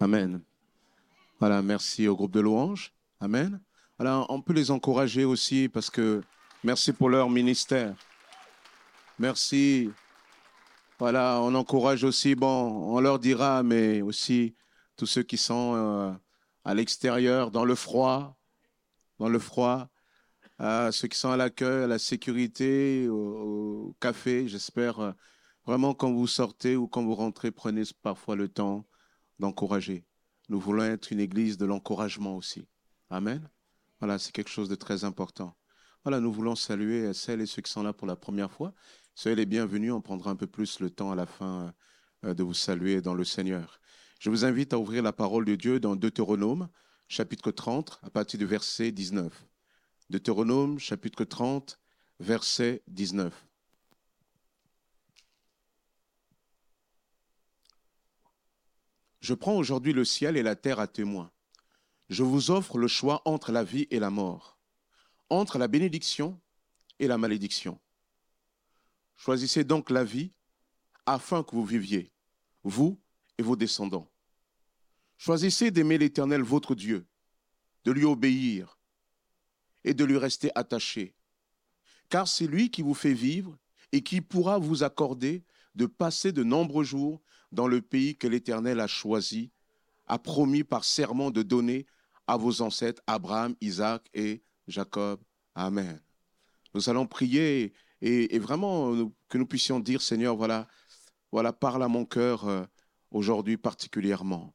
Amen. Voilà, merci au groupe de louanges. Amen. Voilà, on peut les encourager aussi parce que merci pour leur ministère. Merci. Voilà, on encourage aussi, bon, on leur dira, mais aussi tous ceux qui sont euh, à l'extérieur, dans le froid, dans le froid, ceux qui sont à l'accueil, à la sécurité, au, café, j'espère euh, vraiment quand vous sortez ou quand vous rentrez, prenez parfois le temps d'encourager. Nous voulons être une église de l'encouragement aussi. Amen. Voilà, c'est quelque chose de très important. Voilà, nous voulons saluer celles et ceux qui sont là pour la première fois. Soyez les bienvenus, on prendra un peu plus le temps à la fin euh, de vous saluer dans le Seigneur. Je vous invite à ouvrir la parole de Dieu dans Deutéronome, chapitre 30, à partir du verset 19. Deutéronome, chapitre 30, verset 19. Je prends aujourd'hui le ciel et la terre à témoin. Je vous offre le choix entre la vie et la mort, entre la bénédiction et la malédiction. Choisissez donc la vie afin que vous viviez, vous et vos descendants. Choisissez d'aimer l'Éternel votre Dieu, de lui obéir et de lui rester attaché, car c'est lui qui vous fait vivre et qui pourra vous accorder de passer de nombreux jours dans le pays que l'Éternel a choisi, a promis par serment de donner à vos ancêtres Abraham, Isaac et Jacob. Amen. Nous allons prier et, vraiment que nous puissions dire, Seigneur, voilà, voilà, parle à mon cœur euh, aujourd'hui particulièrement.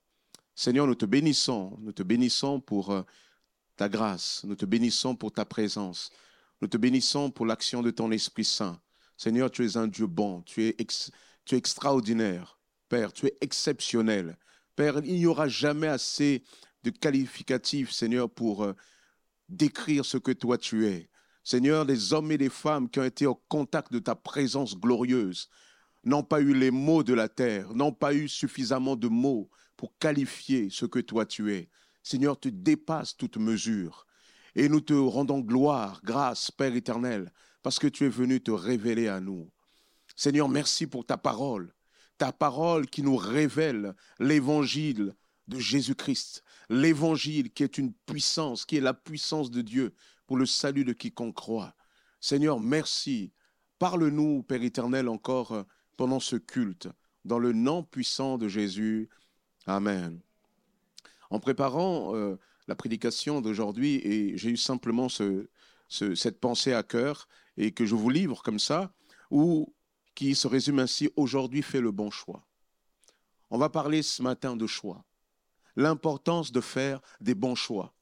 Seigneur, nous te bénissons, nous te bénissons pour euh, ta grâce, nous te bénissons pour ta présence, nous te bénissons pour l'action de ton Esprit Saint. Seigneur, tu es un Dieu bon, tu es, tu es extraordinaire. Père, tu es exceptionnel. Père, il n'y aura jamais assez de qualificatifs, Seigneur, pour euh, décrire ce que toi tu es. Seigneur, les hommes et les femmes qui ont été au contact de ta présence glorieuse n'ont pas eu les mots de la terre, n'ont pas eu suffisamment de mots pour qualifier ce que toi tu es. Seigneur, tu dépasses toute mesure. Et nous te rendons gloire, grâce, Père éternel, parce que tu es venu te révéler à nous. Seigneur, merci pour ta parole, ta parole qui nous révèle l'évangile de Jésus-Christ, l'évangile qui est une puissance, qui est la puissance de Dieu pour le salut de quiconque croit. Seigneur, merci. Parle-nous, Père éternel, encore pendant ce culte, dans le nom puissant de Jésus. Amen. En préparant euh, la prédication d'aujourd'hui, et j'ai eu simplement cette pensée à cœur, et que je vous livre comme ça, ou qui se résume ainsi, aujourd'hui fais le bon choix. On va parler ce matin de choix. L'importance de faire des bons choix.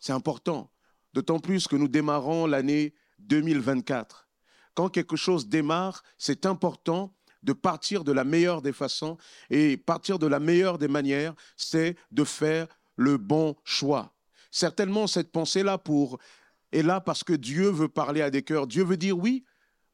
C'est important, d'autant plus que nous démarrons l'année 2024. Quand quelque chose démarre, c'est important de partir de la meilleure des façons. Et partir de la meilleure des manières, c'est de faire le bon choix. Certainement, cette pensée-là pour, est là parce que Dieu veut parler à des cœurs. Dieu veut dire, oui,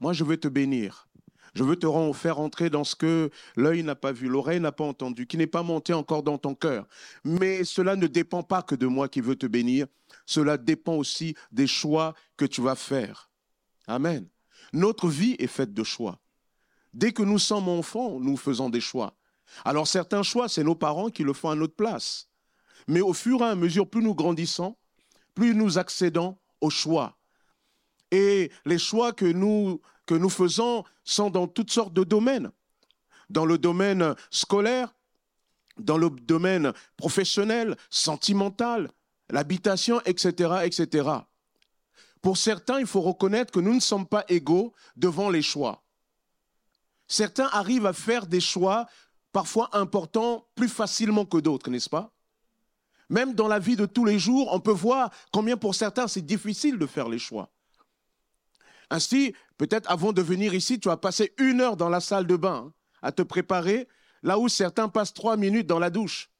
moi je veux te bénir. Je veux te faire entrer dans ce que l'œil n'a pas vu, l'oreille n'a pas entendu, qui n'est pas monté encore dans ton cœur. Mais cela ne dépend pas que de moi qui veux te bénir. Cela dépend aussi des choix que tu vas faire. Amen. Notre vie est faite de choix. Dès que nous sommes enfants, nous faisons des choix. Alors certains choix, c'est nos parents qui le font à notre place. Mais au fur et à mesure, plus nous grandissons, plus nous accédons aux choix. Et les choix que nous, que nous faisons sont dans toutes sortes de domaines. Dans le domaine scolaire, dans le domaine professionnel, sentimental, l'habitation, etc., etc. Pour certains, il faut reconnaître que nous ne sommes pas égaux devant les choix. Certains arrivent à faire des choix parfois importants plus facilement que d'autres, n'est-ce pas? Même dans la vie de tous les jours, on peut voir combien pour certains c'est difficile de faire les choix. Ainsi, peut-être avant de venir ici, tu as passé une heure dans la salle de bain hein, à te préparer, là où certains passent trois minutes dans la douche.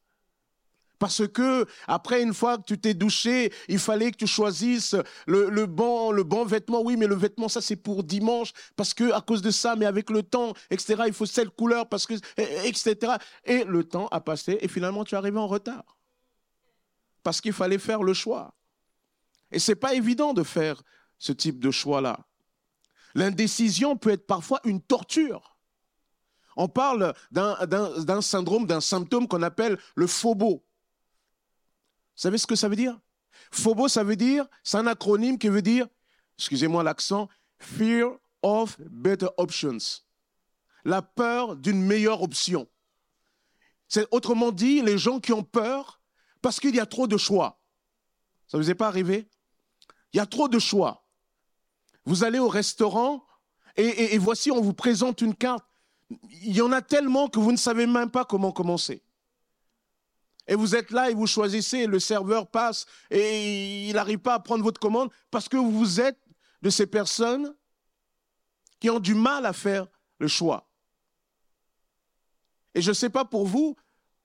Parce que après une fois que tu t'es douché, il fallait que tu choisisses le, bon le bon vêtement. Oui, mais le vêtement ça c'est pour dimanche parce que à cause de ça, mais avec le temps, etc. Il faut cette couleur parce que etc. Et le temps a passé et finalement tu es arrivé en retard parce qu'il fallait faire le choix. Et c'est pas évident de faire ce type de choix là. L'indécision peut être parfois une torture. On parle d'un syndrome, d'un symptôme qu'on appelle le phobo. Vous savez ce que ça veut dire? Phobo, ça veut dire, c'est un acronyme qui veut dire, excusez-moi l'accent, Fear of Better Options. La peur d'une meilleure option. C'est autrement dit, les gens qui ont peur parce qu'il y a trop de choix. Ça ne vous est pas arrivé? Il y a trop de choix. Vous allez au restaurant et, voici, on vous présente une carte. Il y en a tellement que vous ne savez même pas comment commencer. Et vous êtes là et vous choisissez, le serveur passe et il n'arrive pas à prendre votre commande parce que vous êtes de ces personnes qui ont du mal à faire le choix. Et je ne sais pas pour vous,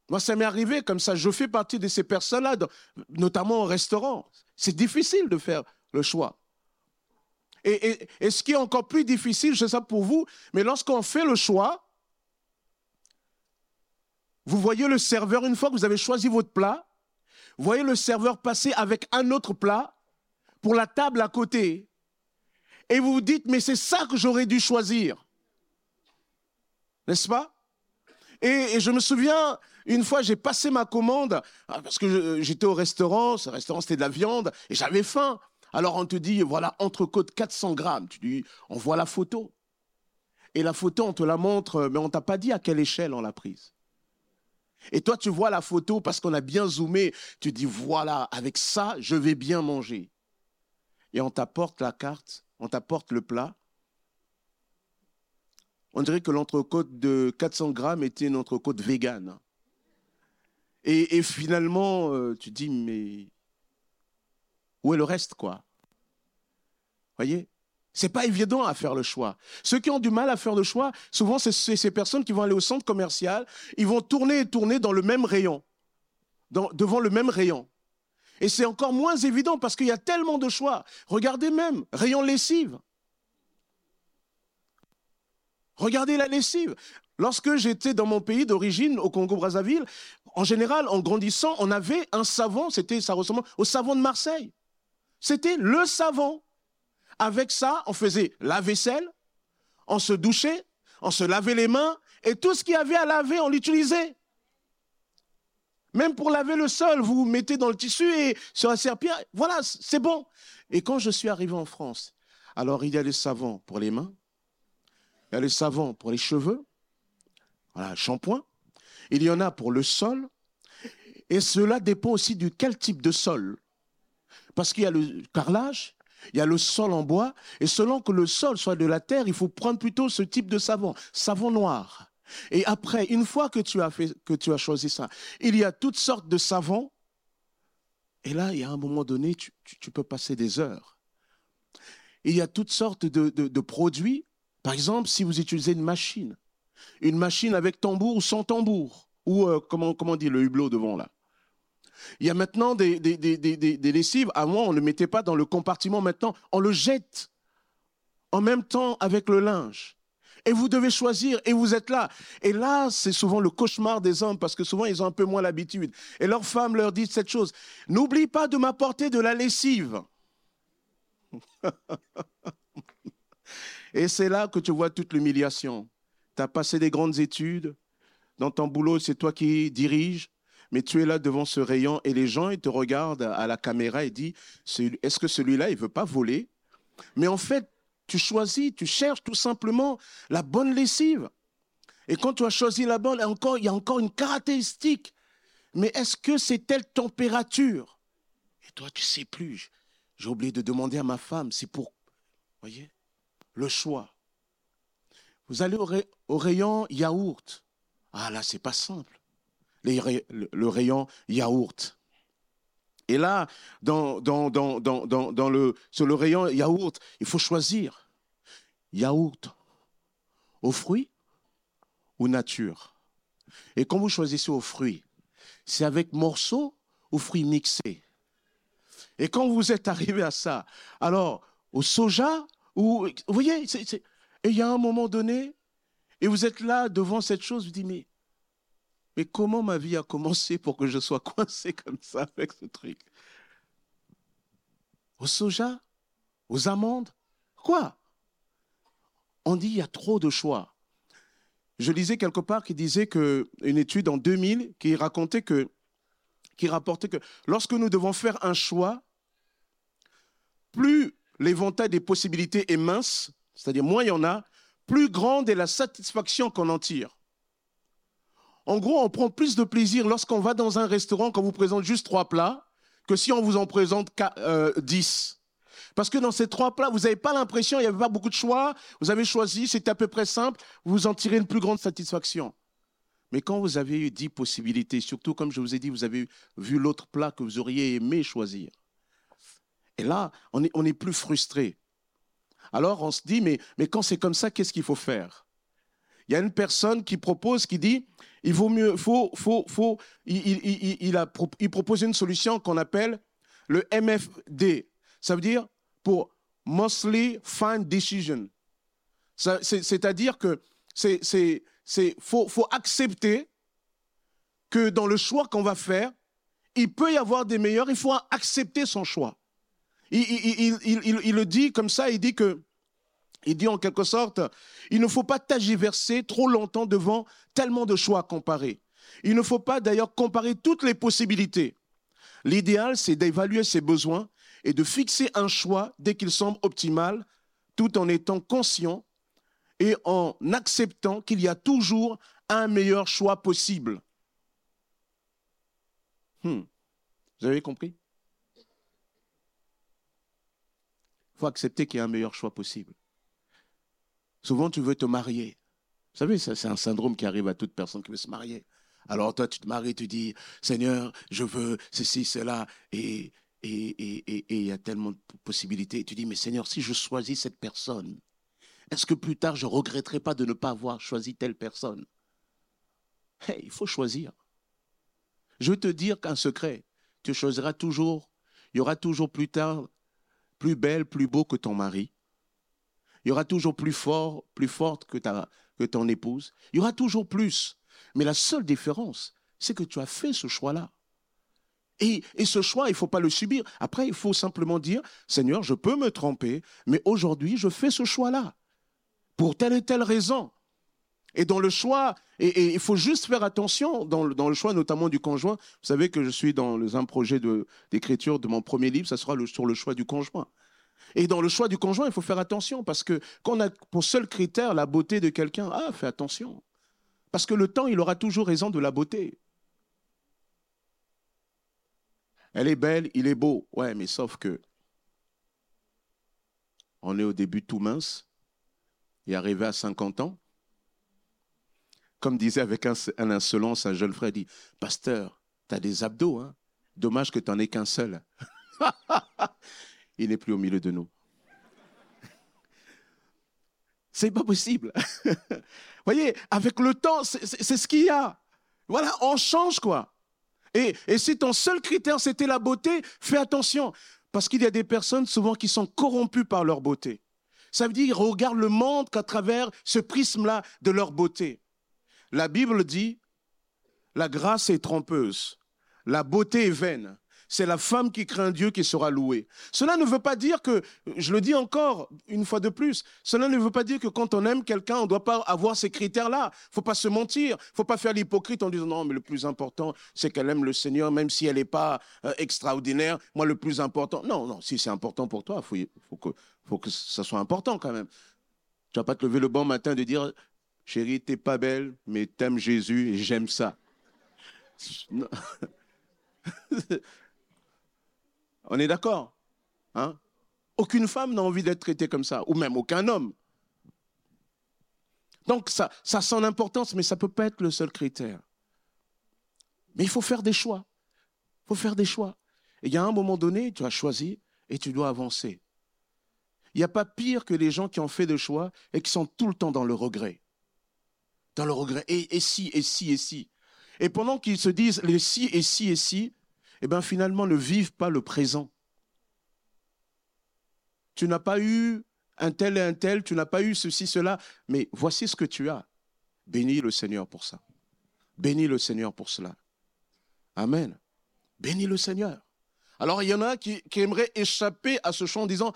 moi ça m'est arrivé comme ça, je fais partie de ces personnes-là, notamment au restaurant. C'est difficile de faire le choix. Et, ce qui est encore plus difficile, je sais pour vous, mais lorsqu'on fait le choix, vous voyez le serveur, une fois que vous avez choisi votre plat, vous voyez le serveur passer avec un autre plat pour la table à côté. Et vous vous dites, mais c'est ça que j'aurais dû choisir. N'est-ce pas? Et, je me souviens, une fois, j'ai passé ma commande, ah, parce que j'étais au restaurant, ce restaurant c'était de la viande, et j'avais faim. Alors on te dit, voilà, entrecôte 400 grammes. Tu dis, on voit la photo. Et la photo, on te la montre, mais on t'a pas dit à quelle échelle on l'a prise. Et toi, tu vois la photo parce qu'on a bien zoomé. Tu dis, voilà, avec ça, je vais bien manger. Et on t'apporte la carte, on t'apporte le plat. On dirait que l'entrecôte de 400 grammes était une entrecôte végane. Et, et finalement, euh, tu dis, mais où est le reste, quoi? Voyez? C'est pas évident à faire le choix. Ceux qui ont du mal à faire le choix, souvent, c'est ces personnes qui vont aller au centre commercial, ils vont tourner et tourner dans le même rayon, devant le même rayon. Et c'est encore moins évident parce qu'il y a tellement de choix. Regardez même, rayon lessive. Regardez la lessive. Lorsque j'étais dans mon pays d'origine, au Congo-Brazzaville, en général, en grandissant, on avait un savon, c'était, ça ressemblait au savon de Marseille. C'était le savon. Avec ça, on faisait la vaisselle, on se douchait, on se lavait les mains, et tout ce qu'il y avait à laver, on l'utilisait. Même pour laver le sol, vous, mettez dans le tissu et sur la serpillère, voilà, c'est bon. Et quand je suis arrivé en France, alors il y a les savons pour les mains, il y a les savons pour les cheveux, voilà, shampoing, il y en a pour le sol, et cela dépend aussi du quel type de sol. Parce qu'il y a le carrelage, il y a le sol en bois, et selon que le sol soit de la terre, il faut prendre plutôt ce type de savon, savon noir. Et après, une fois que tu as, fait, que tu as choisi ça, il y a toutes sortes de savons. Et là, il y a un moment donné, tu, peux passer des heures. Il y a toutes sortes de, produits. Par exemple, si vous utilisez une machine, une machine avec tambour ou sans tambour, ou euh, comment, comment dit le hublot devant là? Il y a maintenant des, des, lessives. Avant, on ne le mettait pas dans le compartiment. Maintenant, on le jette en même temps avec le linge. Et vous devez choisir, et vous êtes là. Et là, c'est souvent le cauchemar des hommes, parce que souvent, ils ont un peu moins l'habitude. Et leur femme leur dit cette chose, n'oublie pas de m'apporter de la lessive. et c'est là que tu vois toute l'humiliation. Tu as passé des grandes études, dans ton boulot, c'est toi qui diriges, mais tu es là devant ce rayon et les gens ils te regardent à la caméra et disent est-ce que celui-là il veut pas voler? Mais en fait, tu choisis, tu cherches tout simplement la bonne lessive. Et quand tu as choisi la bonne, il y a encore une caractéristique. Mais est-ce que c'est telle température? Et toi, tu sais plus. J'ai oublié de demander à ma femme, c'est pour, voyez, le choix. Vous allez au, au rayon yaourt. Ah là, c'est pas simple le rayon yaourt. Et là, le, sur le rayon yaourt, il faut choisir yaourt aux fruits ou nature. Et quand vous choisissez aux fruits, c'est avec morceaux ou fruits mixés. Et quand vous êtes arrivé à ça, alors au soja, ou, vous voyez, et il y a un moment donné, et vous êtes là devant cette chose, vous dites, mais mais comment ma vie a commencé pour que je sois coincé comme ça avec ce truc? Au soja? Aux amandes? Quoi? On dit il y a trop de choix. je lisais quelque part qui disait que une étude en 2000 qui racontait que qui rapportait que lorsque nous devons faire un choix, plus l'éventail des possibilités est mince, c'est-à-dire moins il y en a, plus grande est la satisfaction qu'on en tire. En gros, on prend plus de plaisir lorsqu'on va dans un restaurant qu'on vous présente juste trois plats que si on vous en présente euh, dix. Parce que dans ces trois plats, vous n'avez pas l'impression, il n'y avait pas beaucoup de choix, vous avez choisi, c'était à peu près simple, vous en tirez une plus grande satisfaction. Mais quand vous avez eu dix possibilités, surtout comme je vous ai dit, vous avez vu l'autre plat que vous auriez aimé choisir. Et là, on est, plus frustré. Alors on se dit, mais quand c'est comme ça, qu'est-ce qu'il faut faire? Il y a une personne qui propose, qui dit, il vaut mieux, faut, faut, faut, il, il, a, il propose une solution qu'on appelle le MFD. Ça veut dire pour mostly fine decision. C'est-à-dire que c'est, faut, faut accepter que dans le choix qu'on va faire, il peut y avoir des meilleurs, il faut accepter son choix. Il, il, il, il, le dit comme ça, il dit que, il dit en quelque sorte, il ne faut pas tagiverser trop longtemps devant tellement de choix à comparer. Il ne faut pas d'ailleurs comparer toutes les possibilités. L'idéal, c'est d'évaluer ses besoins et de fixer un choix dès qu'il semble optimal, tout en étant conscient et en acceptant qu'il y a toujours un meilleur choix possible. Hmm. Vous avez compris? Il faut accepter qu'il y a un meilleur choix possible. Souvent, tu veux te marier. Vous savez, c'est un syndrome qui arrive à toute personne qui veut se marier. Alors toi, tu te maries, tu dis, Seigneur, je veux ceci, cela, et et il y a tellement de possibilités. Et tu dis, mais Seigneur, si je choisis cette personne, est-ce que plus tard je ne regretterai pas de ne pas avoir choisi telle personne? Il faut choisir. Je veux te dire qu'un secret, tu choisiras toujours, il y aura toujours plus tard, plus belle, plus beau que ton mari. Il y aura toujours plus fort, plus forte que, ta, que ton épouse. Il y aura toujours plus. Mais la seule différence, c'est que tu as fait ce choix-là. Et, ce choix, il ne faut pas le subir. Après, il faut simplement dire, Seigneur, je peux me tromper, mais aujourd'hui, je fais ce choix-là, pour telle et telle raison. Et dans le choix, et, il faut juste faire attention dans le, dans le, choix notamment du conjoint. Vous savez que je suis dans un projet d'écriture de, mon premier livre, ça sera sur le choix du conjoint. Et dans le choix du conjoint, il faut faire attention parce que quand on a pour seul critère la beauté de quelqu'un, ah, fais attention. Parce que le temps, il aura toujours raison de la beauté. Elle est belle, il est beau. Ouais, mais sauf que on est au début tout mince et arrivé à 50 ans. Comme disait avec un, insolence un jeune frère, dit Pasteur, tu as des abdos, hein Dommage que tu n'en aies qu'un seul. il n'est plus au milieu de nous. C'est pas possible. voyez, avec le temps, c'est ce qu'il y a. Voilà, on change quoi. Et, si ton seul critère c'était la beauté, fais attention. Parce qu'il y a des personnes souvent qui sont corrompues par leur beauté. Ça veut dire qu'ils regardent le monde qu'à travers ce prisme-là de leur beauté. La Bible dit, la grâce est trompeuse, la beauté est vaine c'est la femme qui craint Dieu qui sera louée. Cela ne veut pas dire que, je le dis encore une fois de plus, cela ne veut pas dire que quand on aime quelqu'un, on ne doit pas avoir ces critères-là. Il ne faut pas se mentir. Il ne faut pas faire l'hypocrite en disant non, mais le plus important, c'est qu'elle aime le Seigneur, même si elle n'est pas euh, extraordinaire. Moi, le plus important. Non, non, si c'est important pour toi, il faut, que, faut que ça soit important quand même. Tu vas pas te lever le bon matin de dire chérie, t'es pas belle, mais t'aimes Jésus et j'aime ça. On est d'accord hein? Aucune femme n'a envie d'être traitée comme ça, ou même aucun homme. Donc ça, ça a son importance, mais ça ne peut pas être le seul critère. Mais il faut faire des choix. Il faut faire des choix. Et il y a un moment donné, tu as choisi et tu dois avancer. Il n'y a pas pire que les gens qui ont fait des choix et qui sont tout le temps dans le regret. Dans le regret. Et, et si, et si, et si. Et pendant qu'ils se disent les si, et si, et si, eh bien finalement ne vivent pas le présent. Tu n'as pas eu un tel et un tel, tu n'as pas eu ceci, cela, mais voici ce que tu as. Bénis le Seigneur pour ça. Bénis le Seigneur pour cela. Amen. Bénis le Seigneur. Alors il y en a qui, qui aimeraient échapper à ce chant en disant,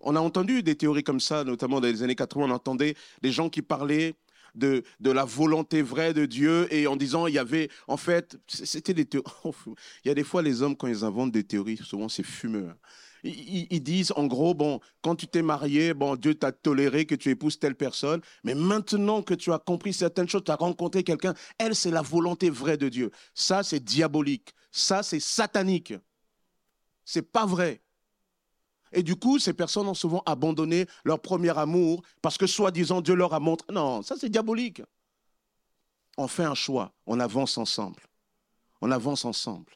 on a entendu des théories comme ça, notamment dans les années 80, on entendait des gens qui parlaient de, de la volonté vraie de Dieu et en disant il y avait, en fait, c'était des théories. Il y a des fois les hommes quand ils inventent des théories, souvent c'est fumeux. Hein. Ils, disent en gros, bon, quand tu t'es marié, bon, Dieu t'a toléré que tu épouses telle personne, mais maintenant que tu as compris certaines choses, tu as rencontré quelqu'un, elle, c'est la volonté vraie de Dieu. Ça, c'est diabolique. Ça, c'est satanique. C'est pas vrai. Et du coup, ces personnes ont souvent abandonné leur premier amour parce que soi-disant Dieu leur a montré. Non, ça c'est diabolique. On fait un choix, on avance ensemble. On avance ensemble.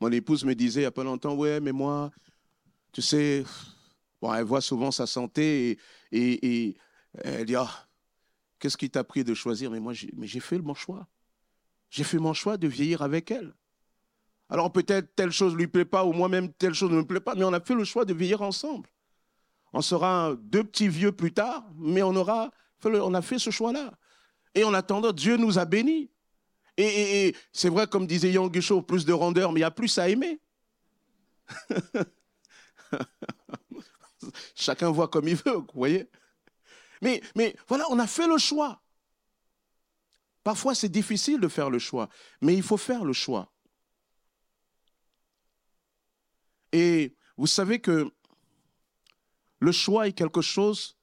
Mon épouse me disait il n'y a pas longtemps, ouais, mais moi, tu sais, elle voit souvent sa santé et, elle dit, ah, qu'est-ce qui t'a pris de choisir? Mais moi, j'ai fait mon choix. J'ai fait mon choix de vieillir avec elle. Alors peut-être telle chose ne lui plaît pas, ou moi-même telle chose ne me plaît pas, mais on a fait le choix de vieillir ensemble. On sera deux petits vieux plus tard, mais on, aura on a fait ce choix-là. Et en attendant, Dieu nous a bénis. Et, c'est vrai, comme disait Yang Guichot, plus de rondeur, mais il y a plus à aimer. Chacun voit comme il veut, vous voyez. Mais voilà, on a fait le choix. Parfois, c'est difficile de faire le choix, mais il faut faire le choix. Et vous savez que le choix est quelque chose,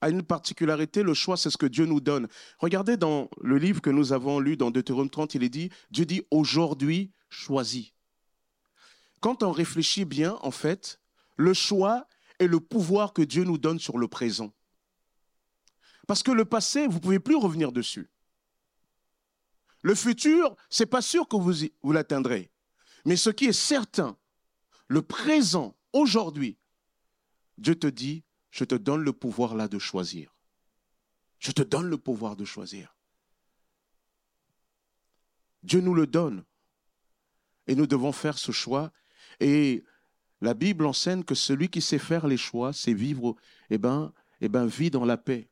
a une particularité, le choix, c'est ce que Dieu nous donne. Regardez dans le livre que nous avons lu dans Deutéronome 30, il est dit, Dieu dit, aujourd'hui, choisis. Quand on réfléchit bien, en fait, le choix est le pouvoir que Dieu nous donne sur le présent. Parce que le passé, vous ne pouvez plus revenir dessus. Le futur, c'est pas sûr que vous, vous l'atteindrez. Mais ce qui est certain, le présent, aujourd'hui, Dieu te dit, je te donne le pouvoir là de choisir. Je te donne le pouvoir de choisir. Dieu nous le donne. Et nous devons faire ce choix. Et la Bible enseigne que celui qui sait faire les choix, c'est vivre, eh ben, eh ben, vit dans la paix.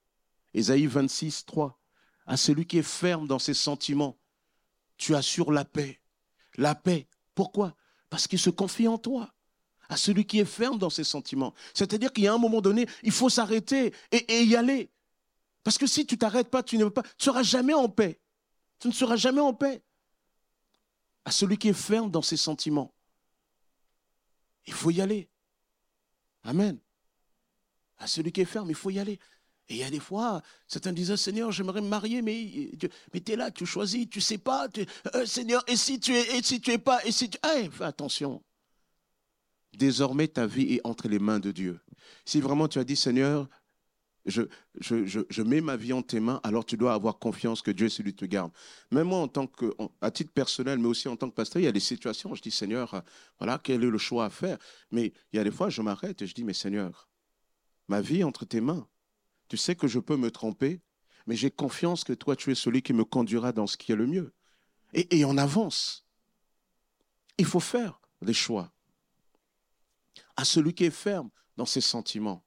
Ésaïe 26, 3. À celui qui est ferme dans ses sentiments, tu assures la paix. La paix. Pourquoi? Parce qu'il se confie en toi. À celui qui est ferme dans ses sentiments. C'est-à-dire qu'il y a un moment donné, il faut s'arrêter et, y aller. Parce que si tu t'arrêtes pas, tu ne seras jamais en paix. Tu ne seras jamais en paix. À celui qui est ferme dans ses sentiments. Il faut y aller. Amen. À celui qui est ferme, il faut y aller. Et il y a des fois, certains disent, Seigneur, j'aimerais me marier, mais, mais tu es là, tu choisis, tu sais pas. Euh, Seigneur, et si tu es, et si tu es pas, et si tu... Eh, fais attention. Désormais, ta vie est entre les mains de Dieu. Si vraiment tu as dit, Seigneur, je, je, mets ma vie en tes mains, alors tu dois avoir confiance que Dieu est celui qui te garde. Même moi, en tant que, à titre personnel, mais aussi en tant que pasteur, il y a des situations où je dis, Seigneur, voilà, quel est le choix à faire Mais il y a des fois, je m'arrête et je dis, mais Seigneur, ma vie est entre tes mains. Tu sais que je peux me tromper, mais j'ai confiance que toi, tu es celui qui me conduira dans ce qui est le mieux. Et, on avance. Il faut faire des choix. À celui qui est ferme dans ses sentiments.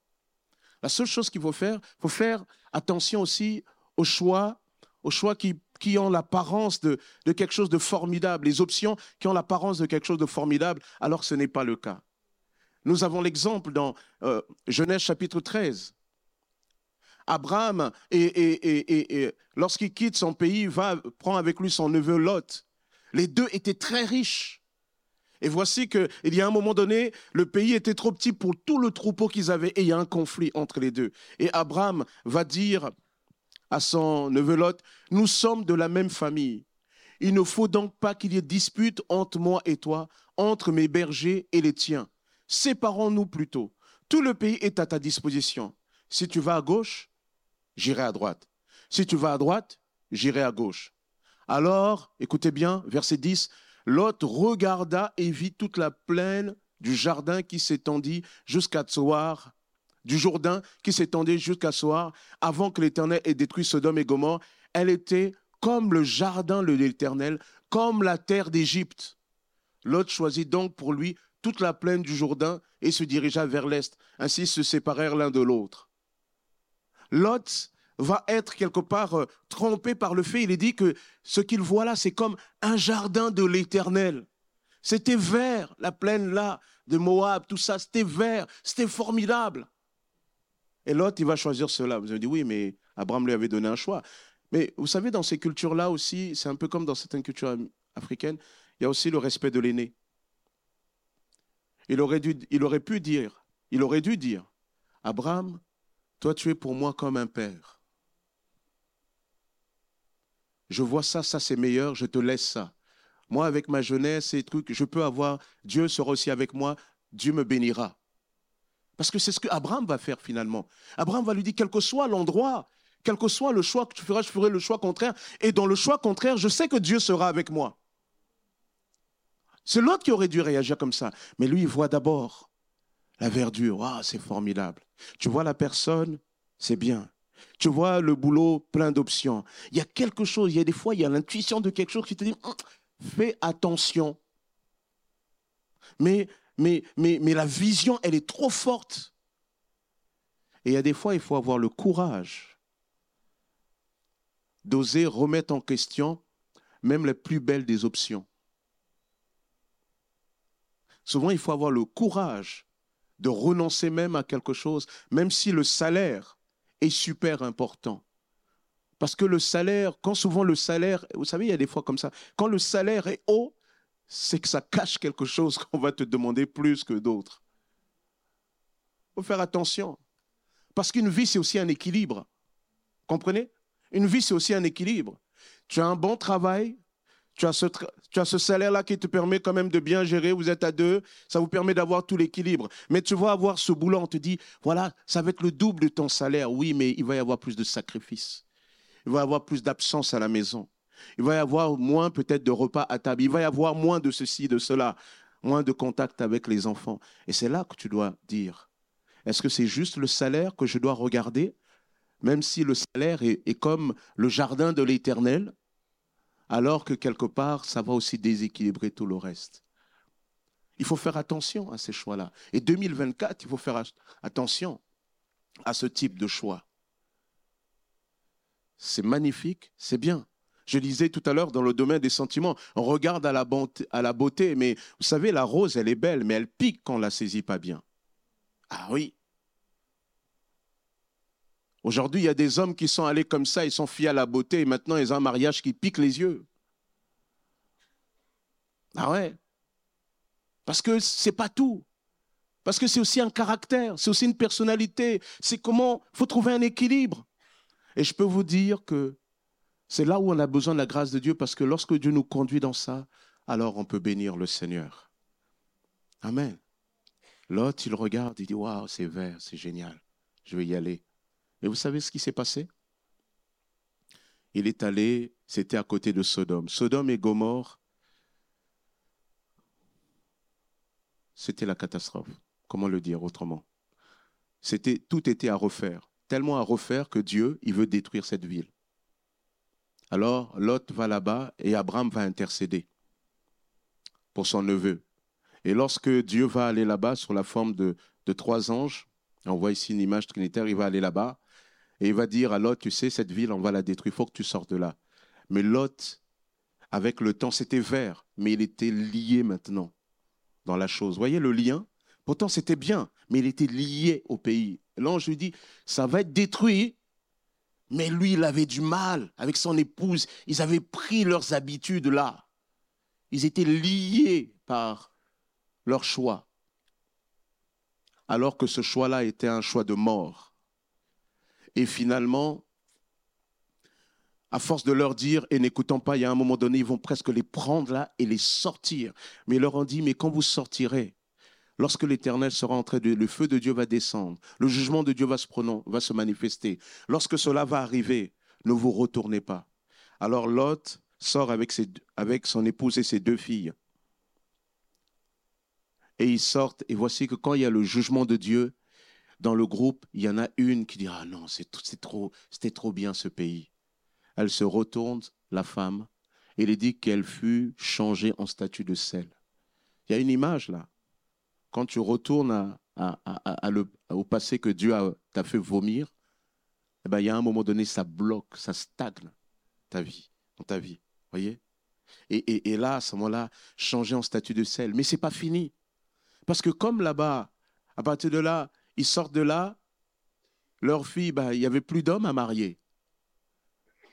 La seule chose qu'il faut faire, il faut faire attention aussi aux choix, aux choix qui, ont l'apparence de, quelque chose de formidable, les options qui ont l'apparence de quelque chose de formidable, alors ce n'est pas le cas. Nous avons l'exemple dans euh, Genèse chapitre 13. Abraham, et, et, et lorsqu'il quitte son pays, va, prend avec lui son neveu Lot. Les deux étaient très riches. Et voici qu'il y a un moment donné, le pays était trop petit pour tout le troupeau qu'ils avaient et il y a un conflit entre les deux. Et Abraham va dire à son neveu Lot, nous sommes de la même famille. Il ne faut donc pas qu'il y ait dispute entre moi et toi, entre mes bergers et les tiens. Séparons-nous plutôt. Tout le pays est à ta disposition. Si tu vas à gauche, j'irai à droite. Si tu vas à droite, j'irai à gauche. Alors, écoutez bien, verset 10, Lot regarda et vit toute la plaine du jardin qui s'étendit jusqu'à Tsoar, du Jourdain qui s'étendait jusqu'à Soar, avant que l'Éternel ait détruit Sodome et Gomorre. Elle était comme le jardin de l'Éternel, comme la terre d'Égypte. Lot choisit donc pour lui toute la plaine du Jourdain et se dirigea vers l'est. Ainsi se séparèrent l'un de l'autre. Lot va être quelque part euh, trompé par le fait, il est dit que ce qu'il voit là, c'est comme un jardin de l'éternel. C'était vert, la plaine là, de Moab, tout ça, c'était vert, c'était formidable. Et l'autre, il va choisir cela. Vous avez dit, oui, mais Abraham lui avait donné un choix. Mais vous savez, dans ces cultures-là aussi, c'est un peu comme dans certaines cultures africaines, il y a aussi le respect de l'aîné. Il aurait, dû, il aurait pu dire, il aurait dû dire, Abraham, toi tu es pour moi comme un père. Je vois ça, ça c'est meilleur, je te laisse ça. Moi, avec ma jeunesse et trucs, je peux avoir, Dieu sera aussi avec moi, Dieu me bénira. Parce que c'est ce que Abraham va faire finalement. Abraham va lui dire, quel que soit l'endroit, quel que soit le choix que tu feras, je ferai le choix contraire. Et dans le choix contraire, je sais que Dieu sera avec moi. C'est l'autre qui aurait dû réagir comme ça. Mais lui, il voit d'abord la verdure. C'est formidable. Tu vois la personne, c'est bien. Tu vois le boulot plein d'options. Il y a quelque chose, il y a des fois, il y a l'intuition de quelque chose qui te dit, hum, fais attention. Mais, mais, mais, mais la vision, elle est trop forte. Et il y a des fois, il faut avoir le courage d'oser remettre en question même les plus belles des options. Souvent, il faut avoir le courage de renoncer même à quelque chose, même si le salaire est super important. Parce que le salaire, quand souvent le salaire, vous savez, il y a des fois comme ça, quand le salaire est haut, c'est que ça cache quelque chose qu'on va te demander plus que d'autres. Il faut faire attention. Parce qu'une vie, c'est aussi un équilibre. Comprenez? Une vie, c'est aussi un équilibre. Tu as un bon travail, tu as ce, salaire-là qui te permet quand même de bien gérer, vous êtes à deux, ça vous permet d'avoir tout l'équilibre. Mais tu vas avoir ce boulot, on te dit, voilà, ça va être le double de ton salaire. Oui, mais il va y avoir plus de sacrifices. Il va y avoir plus d'absence à la maison. Il va y avoir moins peut-être de repas à table. Il va y avoir moins de ceci, de cela, moins de contact avec les enfants. Et c'est là que tu dois dire, est-ce que c'est juste le salaire que je dois regarder, même si le salaire est comme le jardin de l'éternel alors que quelque part, ça va aussi déséquilibrer tout le reste. Il faut faire attention à ces choix-là. Et 2024, il faut faire attention à ce type de choix. C'est magnifique, c'est bien. Je disais tout à l'heure dans le domaine des sentiments, on regarde à la, beauté, à la beauté, mais vous savez, la rose, elle est belle, mais elle pique quand on la saisit pas bien. Ah oui, Aujourd'hui, il y a des hommes qui sont allés comme ça, ils sont fiers à la beauté, et maintenant ils ont un mariage qui pique les yeux. Ah ouais Parce que c'est pas tout. Parce que c'est aussi un caractère, c'est aussi une personnalité. C'est comment il faut trouver un équilibre. Et je peux vous dire que c'est là où on a besoin de la grâce de Dieu, parce que lorsque Dieu nous conduit dans ça, alors on peut bénir le Seigneur. Amen. L'autre, il regarde, il dit Waouh, c'est vert, c'est génial, je vais y aller. Et vous savez ce qui s'est passé? Il est allé, c'était à côté de Sodome. Sodome et Gomorre, c'était la catastrophe. Comment le dire autrement? C'était tout était à refaire, tellement à refaire que Dieu, il veut détruire cette ville. Alors Lot va là-bas et Abraham va intercéder pour son neveu. Et lorsque Dieu va aller là-bas sous la forme de trois anges, on voit ici une image trinitaire, il va aller là-bas, et il va dire à Lot, tu sais, cette ville, on va la détruire, il faut que tu sortes de là. Mais Lot, avec le temps, c'était vert, mais il était lié maintenant dans la chose. Voyez le lien? Pourtant, c'était bien, mais il était lié au pays. L'ange lui dit, ça va être détruit, mais lui, il avait du mal avec son épouse. Ils avaient pris leurs habitudes là. Ils étaient liés par leur choix. Alors que ce choix-là était un choix de mort. Et finalement, à force de leur dire et n'écoutant pas, il y a un moment donné, ils vont presque les prendre là et les sortir. Mais ils leur ont dit, mais quand vous sortirez, lorsque l'Éternel sera entré, le feu de Dieu va descendre, le jugement de Dieu va se, va se manifester. Lorsque cela va arriver, ne vous retournez pas. Alors Lot sort avec son épouse et ses deux filles. Et ils sortent, et voici que quand il y a le jugement de Dieu, dans le groupe, il y en a une qui dira ah non, c'est trop, c'était trop bien ce pays. Elle se retourne, la femme, et il dit qu'elle fut changée en statue de sel. Il y a une image là. Quand tu retournes au passé que Dieu t'a fait vomir, eh ben, il y a un moment donné, ça bloque, ça stagne ta vie, dans ta vie. voyez? Et, et, là, à ce moment-là, changer en statue de sel. Mais ce n'est pas fini. Parce que comme là-bas, à partir de là, ils sortent de là, leur fille, bah, il n'y avait plus d'hommes à marier.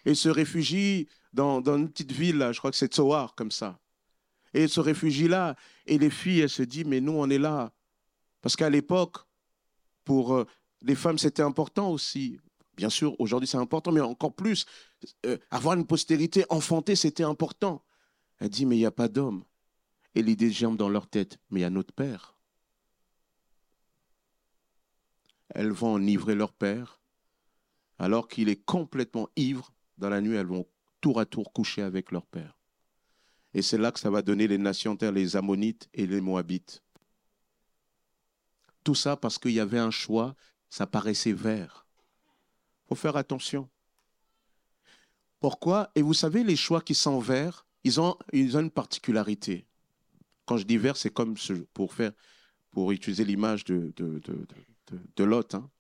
et se réfugie dans, une petite ville, là, je crois que c'est Tsoar, comme ça. Et se réfugie là, et les filles, elles se disent, mais nous, on est là. Parce qu'à l'époque, pour euh, les femmes, c'était important aussi. Bien sûr, aujourd'hui, c'est important, mais encore plus, euh, avoir une postérité enfantée, c'était important. Elle dit, mais il n'y a pas d'homme. Et l'idée germe dans leur tête, mais il y a notre père. Elles vont enivrer leur père, alors qu'il est complètement ivre. Dans la nuit, elles vont tour à tour coucher avec leur père. Et c'est là que ça va donner les nations terres, les Ammonites et les Moabites. Tout ça parce qu'il y avait un choix, ça paraissait vert. Faut faire attention. Pourquoi? Et vous savez, les choix qui sont verts, ils ont, une particularité. Quand je dis vert, c'est comme pour faire, pour utiliser l'image de, Lot. Hein.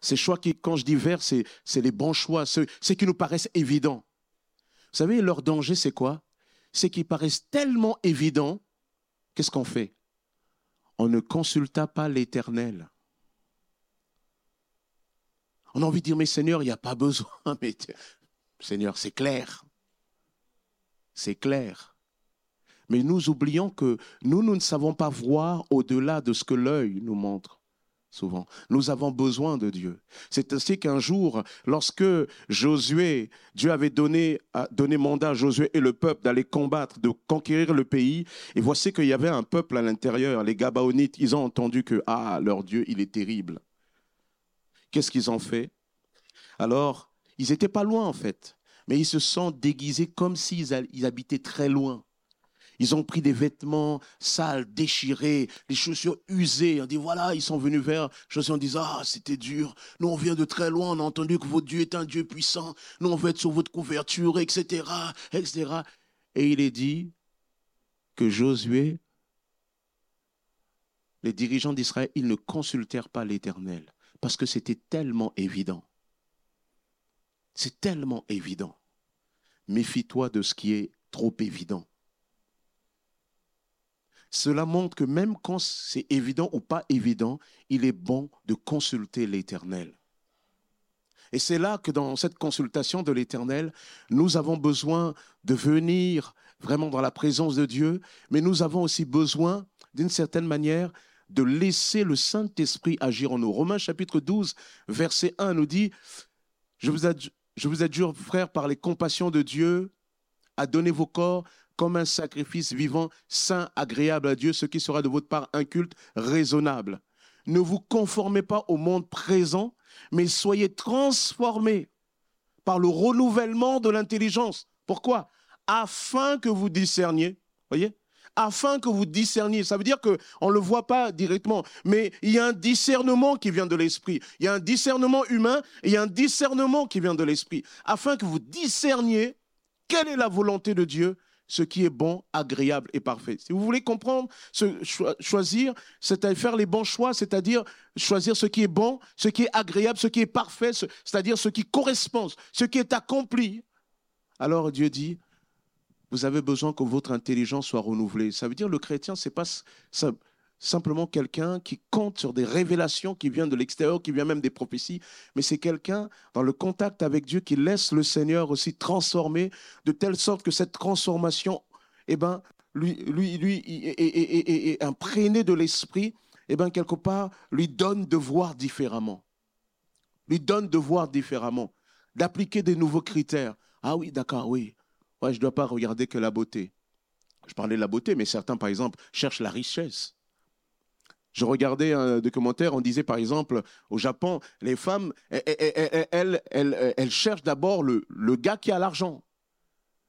Ces choix qui, quand je dis vert, c'est les bons choix, ceux qui nous paraissent évidents. Vous savez, leur danger, c'est quoi? C'est qu'ils paraissent tellement évidents, qu'est-ce qu'on fait? On ne consulta pas l'Éternel. On a envie de dire, mais Seigneur, il n'y a pas besoin. Mais Seigneur, c'est clair. C'est clair. Mais nous oublions que nous, nous ne savons pas voir au-delà de ce que l'œil nous montre souvent. Nous avons besoin de Dieu. C'est ainsi qu'un jour, lorsque Josué, Dieu avait donné, donné mandat à Josué et le peuple d'aller combattre, de conquérir le pays, et voici qu'il y avait un peuple à l'intérieur, les Gabaonites, ils ont entendu que, ah, leur Dieu, il est terrible. Qu'est-ce qu'ils ont fait? Alors, ils n'étaient pas loin en fait, mais ils se sont déguisés comme s'ils habitaient très loin. Ils ont pris des vêtements sales, déchirés, les chaussures usées. On dit voilà, ils sont venus vers Josué en disant ah c'était dur. Nous on vient de très loin, on a entendu que votre Dieu est un Dieu puissant. Nous on veut être sur votre couverture, etc., etc. Et il est dit que Josué, les dirigeants d'Israël, ils ne consultèrent pas l'Éternel parce que c'était tellement évident. C'est tellement évident. Méfie-toi de ce qui est trop évident. Cela montre que même quand c'est évident ou pas évident, il est bon de consulter l'Éternel. Et c'est là que dans cette consultation de l'Éternel, nous avons besoin de venir vraiment dans la présence de Dieu, mais nous avons aussi besoin, d'une certaine manière, de laisser le Saint-Esprit agir en nous. Romains chapitre 12, verset 1 nous dit, je vous, adjure, frères, par les compassions de Dieu, à donner vos corps comme un sacrifice vivant, saint, agréable à Dieu, ce qui sera de votre part un culte raisonnable. Ne vous conformez pas au monde présent, mais soyez transformés par le renouvellement de l'intelligence. Pourquoi? Afin que vous discerniez, voyez? Afin que vous discerniez. Ça veut dire qu'on ne le voit pas directement, mais il y a un discernement qui vient de l'esprit. Il y a un discernement humain et il y a un discernement qui vient de l'esprit. Afin que vous discerniez quelle est la volonté de Dieu, ce qui est bon, agréable et parfait. Si vous voulez comprendre, ce, choisir, c'est-à-dire faire les bons choix, c'est-à-dire choisir ce qui est bon, ce qui est agréable, ce qui est parfait, c'est-à-dire ce qui correspond, ce qui est accompli. Alors Dieu dit, vous avez besoin que votre intelligence soit renouvelée. Ça veut dire le chrétien, c'est pas ça, simplement quelqu'un qui compte sur des révélations qui viennent de l'extérieur, qui viennent même des prophéties, mais c'est quelqu'un dans le contact avec Dieu qui laisse le Seigneur aussi transformer de telle sorte que cette transformation, eh ben, lui, lui, lui est, imprégné de l'esprit, eh ben, quelque part, lui donne de voir différemment. Lui donne de voir différemment, d'appliquer des nouveaux critères. Ah oui, d'accord, oui. Ouais, je ne dois pas regarder que la beauté. Je parlais de la beauté, mais certains, par exemple, cherchent la richesse. Je regardais un documentaire, on disait par exemple, au Japon, les femmes, elles, elles, cherchent d'abord le, le, gars qui a l'argent.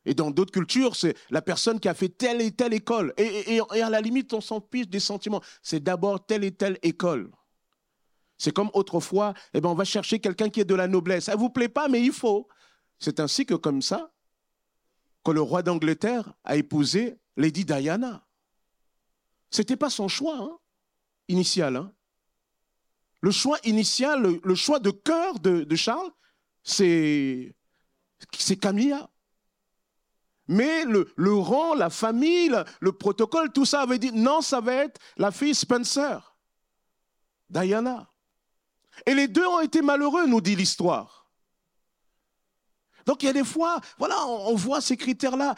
Et dans d'autres cultures, c'est la personne qui a fait telle et telle école. Et, à la limite, on s'en fiche des sentiments. C'est d'abord telle et telle école. C'est comme autrefois, eh ben, on va chercher quelqu'un qui est de la noblesse. Ça ne vous plaît pas, mais il faut. C'est ainsi que comme ça, que le roi d'Angleterre a épousé Lady Diana. Ce n'était pas son choix. Hein initial. Hein. Le choix initial, le, choix de cœur de, Charles, c'est Camilla. Mais le, rang, la famille, le, protocole, tout ça avait dit non, ça va être la fille Spencer, Diana. Et les deux ont été malheureux, nous dit l'histoire. Donc il y a des fois, voilà, on, voit ces critères-là.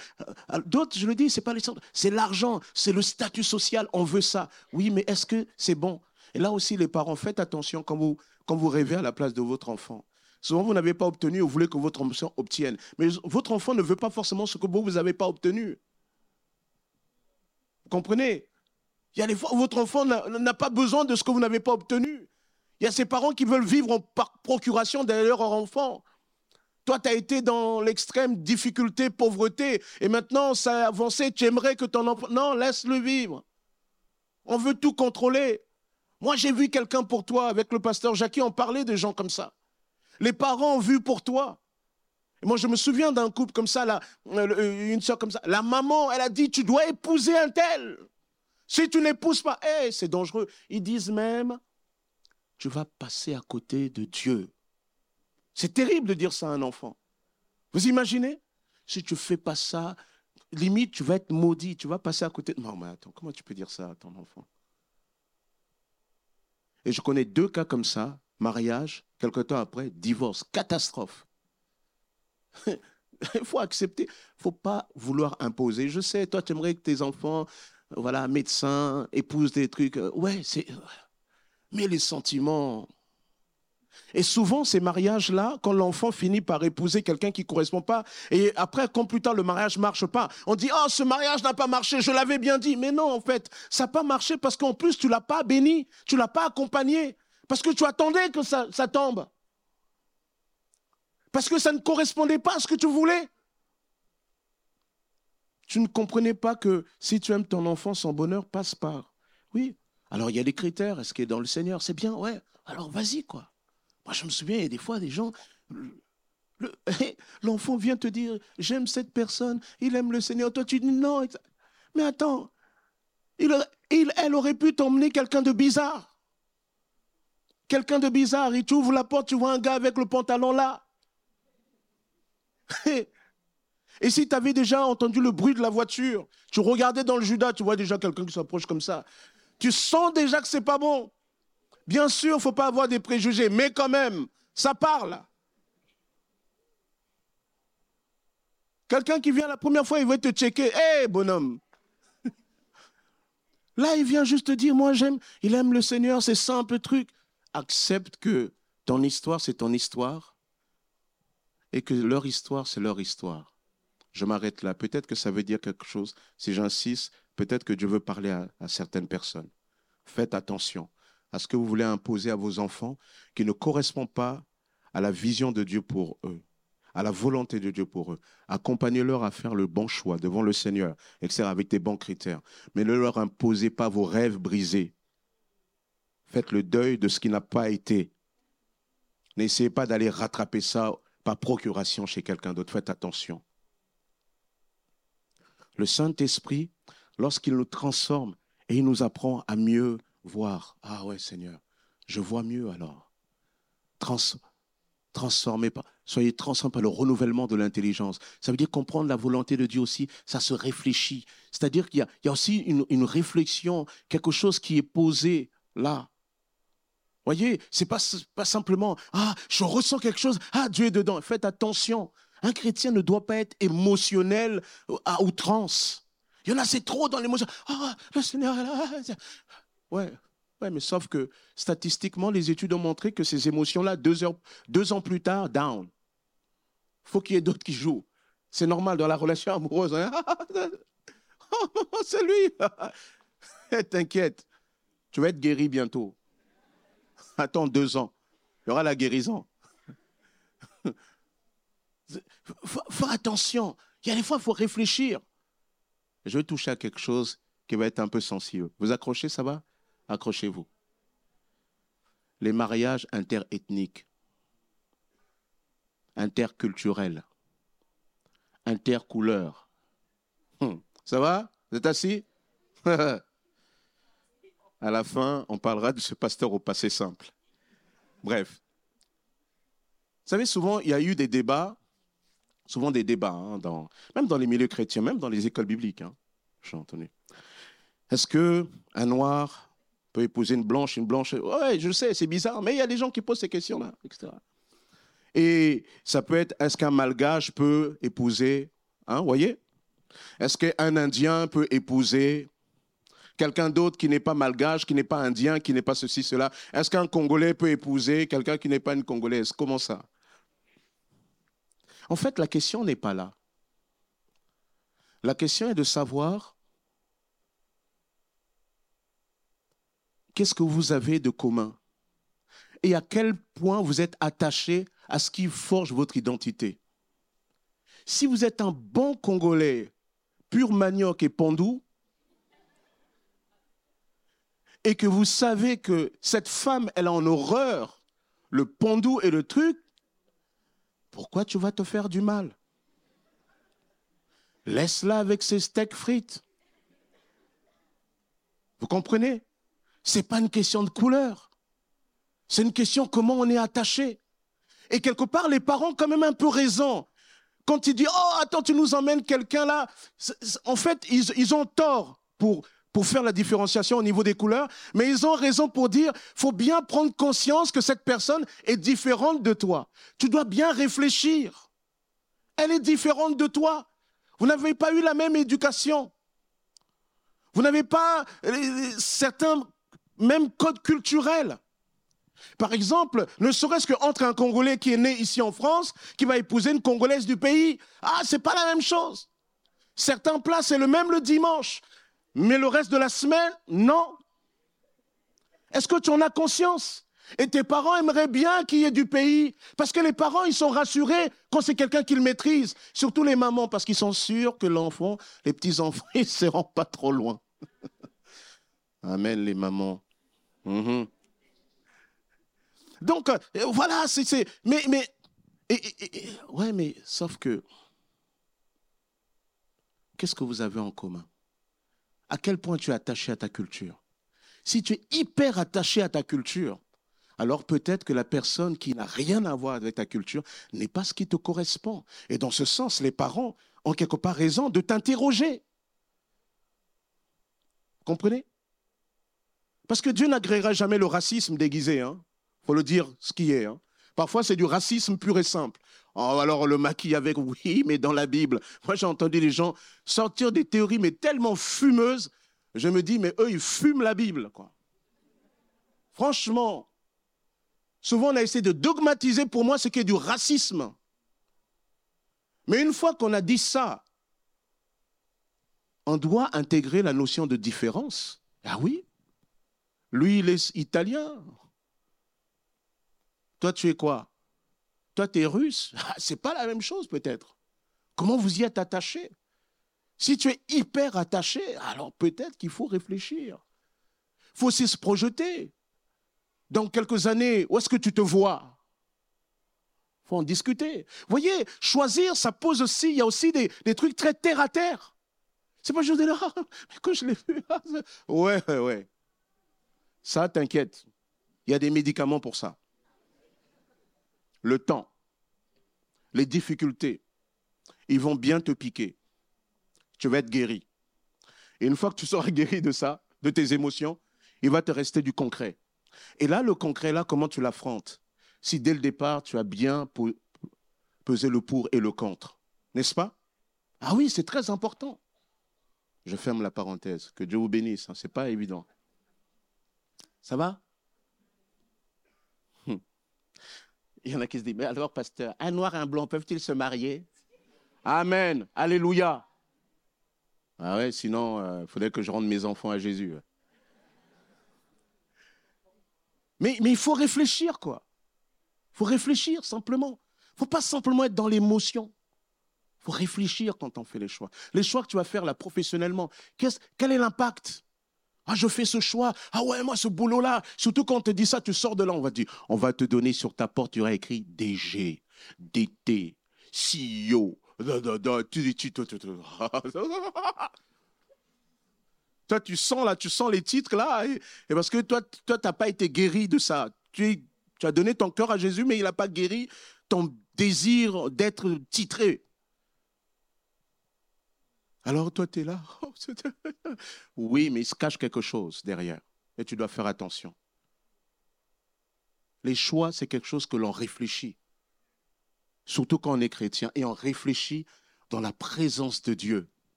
Euh, d'autres, je le dis, c'est pas les c'est l'argent, c'est le statut social, on veut ça. Oui, mais est-ce que c'est bon? Et là aussi, les parents, faites attention quand vous, rêvez à la place de votre enfant. Souvent, vous n'avez pas obtenu, vous voulez que votre enfant obtienne. Mais votre enfant ne veut pas forcément ce que vous, n'avez pas obtenu. Vous comprenez? Il y a des fois où votre enfant n'a pas besoin de ce que vous n'avez pas obtenu. Il y a ses parents qui veulent vivre par procuration derrière leur enfant. Toi, tu as été dans l'extrême difficulté, pauvreté, et maintenant, ça a avancé, tu aimerais que ton enfant... Non, laisse-le vivre. On veut tout contrôler. Moi, j'ai vu quelqu'un pour toi, avec le pasteur Jackie, on parlait de gens comme ça. Les parents ont vu pour toi. Et moi, je me souviens d'un couple comme ça, là, euh, une soeur comme ça. La maman, elle a dit, tu dois épouser un tel. Si tu n'épouses pas, hey, c'est dangereux. Ils disent même, tu vas passer à côté de Dieu. C'est terrible de dire ça à un enfant. Vous imaginez? Si tu ne fais pas ça, limite, tu vas être maudit, tu vas passer à côté de... Non, mais attends, comment tu peux dire ça à ton enfant? Et je connais deux cas comme ça, mariage, quelque temps après, divorce, catastrophe. Il faut accepter, il ne faut pas vouloir imposer. Je sais, toi, tu aimerais que tes enfants, voilà, médecins, épousent des trucs. Euh, ouais, c'est mais les sentiments. Et souvent, ces mariages-là, quand l'enfant finit par épouser quelqu'un qui ne correspond pas, et après, quand plus tard le mariage ne marche pas, on dit Oh, ce mariage n'a pas marché, je l'avais bien dit. Mais non, en fait, ça n'a pas marché parce qu'en plus, tu ne l'as pas béni, tu ne l'as pas accompagné, parce que tu attendais que ça, tombe. Parce que ça ne correspondait pas à ce que tu voulais. Tu ne comprenais pas que si tu aimes ton enfant, son bonheur passe par. Oui, alors il y a des critères, est-ce qu'il est dans le Seigneur? C'est bien, ouais. Alors vas-y, quoi. Moi, je me souviens, il y a des fois, des gens, l'enfant vient te dire, j'aime cette personne, il aime le Seigneur. Toi, tu dis non. Mais attends, il, elle aurait pu t'emmener quelqu'un de bizarre. Quelqu'un de bizarre, il t'ouvre la porte, tu vois un gars avec le pantalon là. Et si tu avais déjà entendu le bruit de la voiture, tu regardais dans le Judas, tu vois déjà quelqu'un qui s'approche comme ça. Tu sens déjà que c'est pas bon. Bien sûr, il ne faut pas avoir des préjugés, mais quand même, ça parle. Quelqu'un qui vient la première fois, il veut te checker. Hé, bonhomme. Là, il vient juste te dire, moi j'aime, il aime le Seigneur, c'est simple truc. Accepte que ton histoire, c'est ton histoire et que leur histoire, c'est leur histoire. Je m'arrête là. Peut-être que ça veut dire quelque chose. Si j'insiste, Peut-être que Dieu veut parler à, certaines personnes. Faites attention à ce que vous voulez imposer à vos enfants qui ne correspond pas à la vision de Dieu pour eux, à la volonté de Dieu pour eux. Accompagnez-leur à faire le bon choix devant le Seigneur, etc., avec des bons critères. Mais ne leur imposez pas vos rêves brisés. Faites le deuil de ce qui n'a pas été. N'essayez pas d'aller rattraper ça par procuration chez quelqu'un d'autre. Faites attention. Le Saint-Esprit lorsqu'il nous transforme et il nous apprend à mieux voir. Ah ouais, Seigneur, je vois mieux alors. Trans, transformez pas, soyez transformés par le renouvellement de l'intelligence. Ça veut dire comprendre la volonté de Dieu aussi, ça se réfléchit. C'est-à-dire qu'il y, a aussi une, réflexion, quelque chose qui est posé là. Voyez, c'est pas, pas simplement, ah, je ressens quelque chose, ah, Dieu est dedans. Faites attention. Un chrétien ne doit pas être émotionnel à outrance. Il y en a, c'est trop dans l'émotion. Ah, le Seigneur là. Ouais, ouais, mais sauf que statistiquement, les études ont montré que ces émotions-là, deux, deux ans plus tard, down. faut qu'il y ait d'autres qui jouent. C'est normal dans la relation amoureuse. Hein. Oh, c'est lui. T'inquiète, tu vas être guéri bientôt. Attends deux ans, il y aura la guérison. Faut, attention. Il y a des fois, il faut réfléchir je vais toucher à quelque chose qui va être un peu sensible. Vous accrochez, ça va? Accrochez-vous. Les mariages interethniques, interculturels, intercouleurs. Hum, ça va? Vous êtes assis? À la fin, on parlera de ce pasteur au passé simple. Bref. Vous savez, souvent, il y a eu des débats souvent des débats, hein, même dans les milieux chrétiens, même dans les écoles bibliques. Hein, j'ai entendu. Est-ce que un noir peut épouser une blanche, une blanche Ouais, je sais, c'est bizarre, mais il y a des gens qui posent ces questions-là, etc. Et ça peut être, est-ce qu'un malgache peut épouser, hein, voyez? Est-ce qu'un Indien peut épouser quelqu'un d'autre qui n'est pas malgache, qui n'est pas indien, qui n'est pas ceci, cela? Est-ce qu'un Congolais peut épouser quelqu'un qui n'est pas une Congolaise? Comment ça? En fait, la question n'est pas là. La question est de savoir qu'est-ce que vous avez de commun? Et à quel point vous êtes attaché à ce qui forge votre identité? Si vous êtes un bon Congolais, pur manioc et pandou, et que vous savez que cette femme, elle a en horreur le pandou et le truc, pourquoi tu vas te faire du mal? Laisse-la avec ses steaks frites. Vous comprenez? N'est pas une question de couleur. C'est une question comment on est attaché. Et quelque part, les parents ont quand même un peu raison. Quand ils disent, oh, attends, tu nous emmènes quelqu'un là, en fait, ils, ont tort pour, pour faire la différenciation au niveau des couleurs, mais ils ont raison pour dire, faut bien prendre conscience que cette personne est différente de toi. Tu dois bien réfléchir. Elle est différente de toi. Vous n'avez pas eu la même éducation. Vous n'avez pas euh, certains mêmes codes culturels. Par exemple, ne serait-ce qu'entre un Congolais qui est né ici en France, qui va épouser une Congolaise du pays, ah, c'est pas la même chose. Certains plats, c'est le même le dimanche, mais le reste de la semaine, non. Est-ce que tu en as conscience? Et tes parents aimeraient bien qu'il y ait du pays, parce que les parents, ils sont rassurés quand c'est quelqu'un qu'ils maîtrisent, surtout les mamans, parce qu'ils sont sûrs que l'enfant, les petits-enfants, ils ne se rendent pas trop loin. Amen, les mamans. Mhm. Donc, euh, voilà, c'est. Mais, mais. ouais, mais sauf que. Qu'est-ce que vous avez en commun? À quel point tu es attaché à ta culture? Si tu es hyper attaché à ta culture, alors peut-être que la personne qui n'a rien à voir avec ta culture n'est pas ce qui te correspond. Et dans ce sens, les parents ont quelque part raison de t'interroger. Comprenez? Parce que Dieu n'agréera jamais le racisme déguisé. Hein faut le dire ce qui est. Hein. Parfois, c'est du racisme pur et simple. Oh, alors, le maquille avec, oui, mais dans la Bible. Moi, j'ai entendu les gens sortir des théories, mais tellement fumeuses. Je me dis, mais eux, ils fument la Bible, quoi. Franchement, souvent, on a essayé de dogmatiser pour moi ce qui est du racisme. Mais une fois qu'on a dit ça, on doit intégrer la notion de différence. Ah oui, lui, il est italien, toi, tu es quoi? Toi, tu es russe? Ah, C'est pas la même chose peut-être. Comment vous y êtes attaché? Si tu es hyper attaché, alors peut-être qu'il faut réfléchir. Il faut aussi se projeter. Dans quelques années, où est-ce que tu te vois? Il faut en discuter. Vous voyez, choisir, ça pose aussi, il y a aussi des, trucs très terre à terre. C'est pas juste là, mais quand je l'ai vu, ouais, ouais. Ça, t'inquiète. Il y a des médicaments pour ça le temps, les difficultés, ils vont bien te piquer. Tu vas être guéri. Et une fois que tu seras guéri de ça, de tes émotions, il va te rester du concret. Et là, le concret, là, comment tu l'affrontes? Si dès le départ, tu as bien pesé le pour et le contre, n'est-ce pas? Ah oui, c'est très important. Je ferme la parenthèse. Que Dieu vous bénisse. Hein, Ce n'est pas évident. Ça va? Il y en a qui se disent, mais alors, pasteur, un noir et un blanc peuvent-ils se marier? Amen. Alléluia. Ah ouais, sinon, il euh, faudrait que je rende mes enfants à Jésus. Mais, mais il faut réfléchir, quoi. Il faut réfléchir, simplement. Il ne faut pas simplement être dans l'émotion. Il faut réfléchir quand on fait les choix. Les choix que tu vas faire là professionnellement, quel est l'impact? Ah, je fais ce choix. Ah ouais, moi, ce boulot-là. Surtout quand on te dit ça, tu sors de là, on va dire, on va te donner sur ta porte, tu auras écrit DG, DT, CEO. Toi, tu sens là, tu sens les titres là, et, parce que toi, toi, n'as pas été guéri de ça. Tu, tu as donné ton cœur à Jésus, mais il n'a pas guéri ton désir d'être titré. Alors toi, tu es là. Oh, oui, mais il se cache quelque chose derrière. Et tu dois faire attention. Les choix, c'est quelque chose que l'on réfléchit. surtout quand on est chrétien, et on réfléchit dans la présence de Dieu.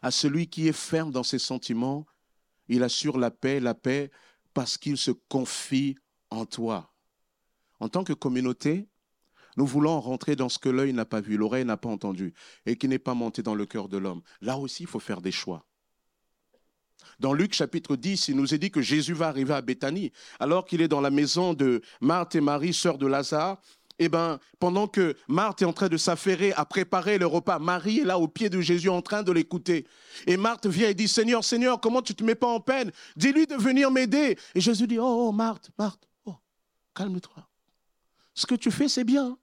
À celui qui est ferme dans ses sentiments, il assure la paix, la paix parce qu'il se confie en toi. En tant que communauté, nous voulons rentrer dans ce que l'œil n'a pas vu, l'oreille n'a pas entendu, et qui n'est pas monté dans le cœur de l'homme. Là aussi, il faut faire des choix. Dans Luc chapitre 10, il nous est dit que Jésus va arriver à Béthanie, alors qu'il est dans la maison de Marthe et Marie, sœurs de Lazare, eh ben, pendant que Marthe est en train de s'affairer à préparer le repas, Marie est là au pied de Jésus en train de l'écouter. Et Marthe vient et dit, Seigneur, Seigneur, comment tu ne te mets pas en peine? Dis-lui de venir m'aider. Et Jésus dit, oh, oh Marthe, Marthe, oh, calme-toi. Ce que tu fais, c'est bien.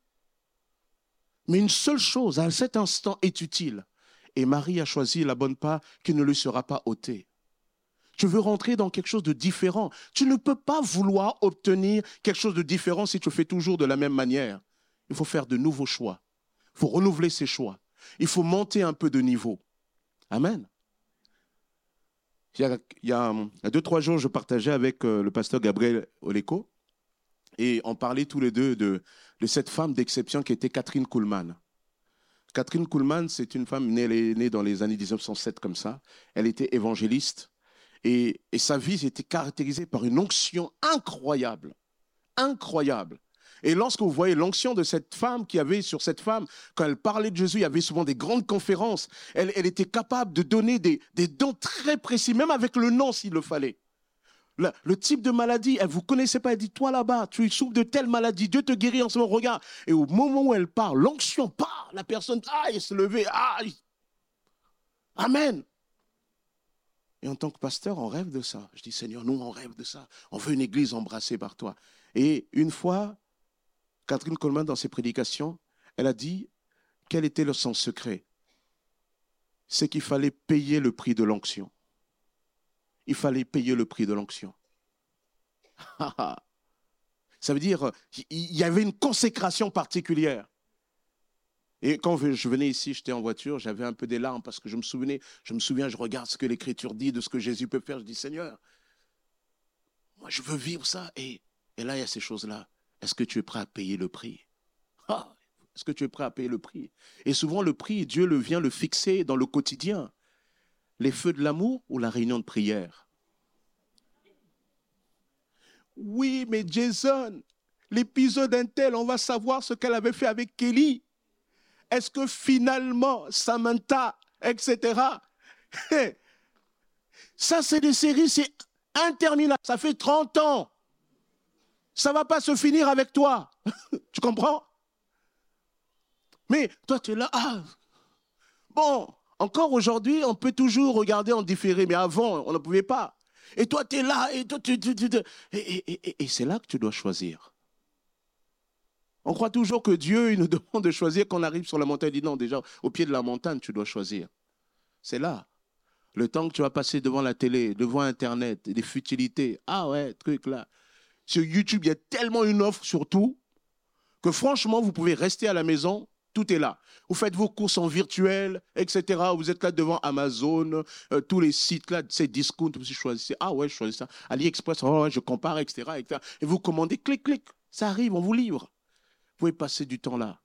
Mais une seule chose à cet instant est utile. Et Marie a choisi la bonne part qui ne lui sera pas ôtée. Tu veux rentrer dans quelque chose de différent. Tu ne peux pas vouloir obtenir quelque chose de différent si tu fais toujours de la même manière. Il faut faire de nouveaux choix. Il faut renouveler ses choix. Il faut monter un peu de niveau. Amen. Il y a, deux, trois jours, je partageais avec euh, le pasteur Gabriel Oleko et on parlait tous les deux de, cette femme d'exception qui était Catherine Kuhlmann. Catherine Kuhlmann, c'est une femme née, née dans les années 1907 comme ça. Elle était évangéliste. Et, sa vie était caractérisée par une onction incroyable. Incroyable. Et lorsque vous voyez l'onction de cette femme qui avait sur cette femme, quand elle parlait de Jésus, il y avait souvent des grandes conférences. Elle, était capable de donner des, dons très précis, même avec le nom s'il le fallait. Le, type de maladie, elle vous connaissait pas, elle dit, toi là-bas, tu souffres de telle maladie, Dieu te guérit en ce moment, regarde. Et au moment où elle parle, l'onction part, la personne, ah, il se lever, ah, Amen. Et en tant que pasteur, on rêve de ça. Je dis, Seigneur, nous, on rêve de ça. On veut une église embrassée par toi. Et une fois, Catherine Coleman, dans ses prédications, elle a dit quel était le sens secret? C'est qu'il fallait payer le prix de l'onction. Il fallait payer le prix de l'onction. Ça veut dire, il y avait une consécration particulière. Et quand je venais ici, j'étais en voiture, j'avais un peu des larmes parce que je me souvenais, je me souviens, je regarde ce que l'Écriture dit, de ce que Jésus peut faire. Je dis, Seigneur, moi je veux vivre ça. Et, là, il y a ces choses-là. Est-ce que tu es prêt à payer le prix? Est-ce que tu es prêt à payer le prix? Et souvent, le prix, Dieu le vient le fixer dans le quotidien. Les feux de l'amour ou la réunion de prière? Oui, mais Jason, l'épisode Intel, on va savoir ce qu'elle avait fait avec Kelly est-ce que finalement, Samantha, etc. Ça, c'est des séries, c'est interminable. Ça fait 30 ans. Ça ne va pas se finir avec toi. tu comprends? Mais toi, tu es là. Ah. Bon, encore aujourd'hui, on peut toujours regarder en différé, mais avant, on ne pouvait pas. Et toi, tu es là, et toi, tu, et c'est là que tu dois choisir. On croit toujours que Dieu il nous demande de choisir quand on arrive sur la montagne. Il dit non, déjà, au pied de la montagne, tu dois choisir. C'est là. Le temps que tu vas passer devant la télé, devant Internet, des futilités. Ah ouais, truc là. Sur YouTube, il y a tellement une offre sur tout que franchement, vous pouvez rester à la maison. Tout est là. Vous faites vos courses en virtuel, etc. Vous êtes là devant Amazon, euh, tous les sites là, c'est discount, vous choisissez. Ah ouais, je choisis ça. AliExpress, oh ouais, je compare, etc.. Et vous commandez, clic, clic. Ça arrive, on vous livre. Vous pouvez passer du temps là.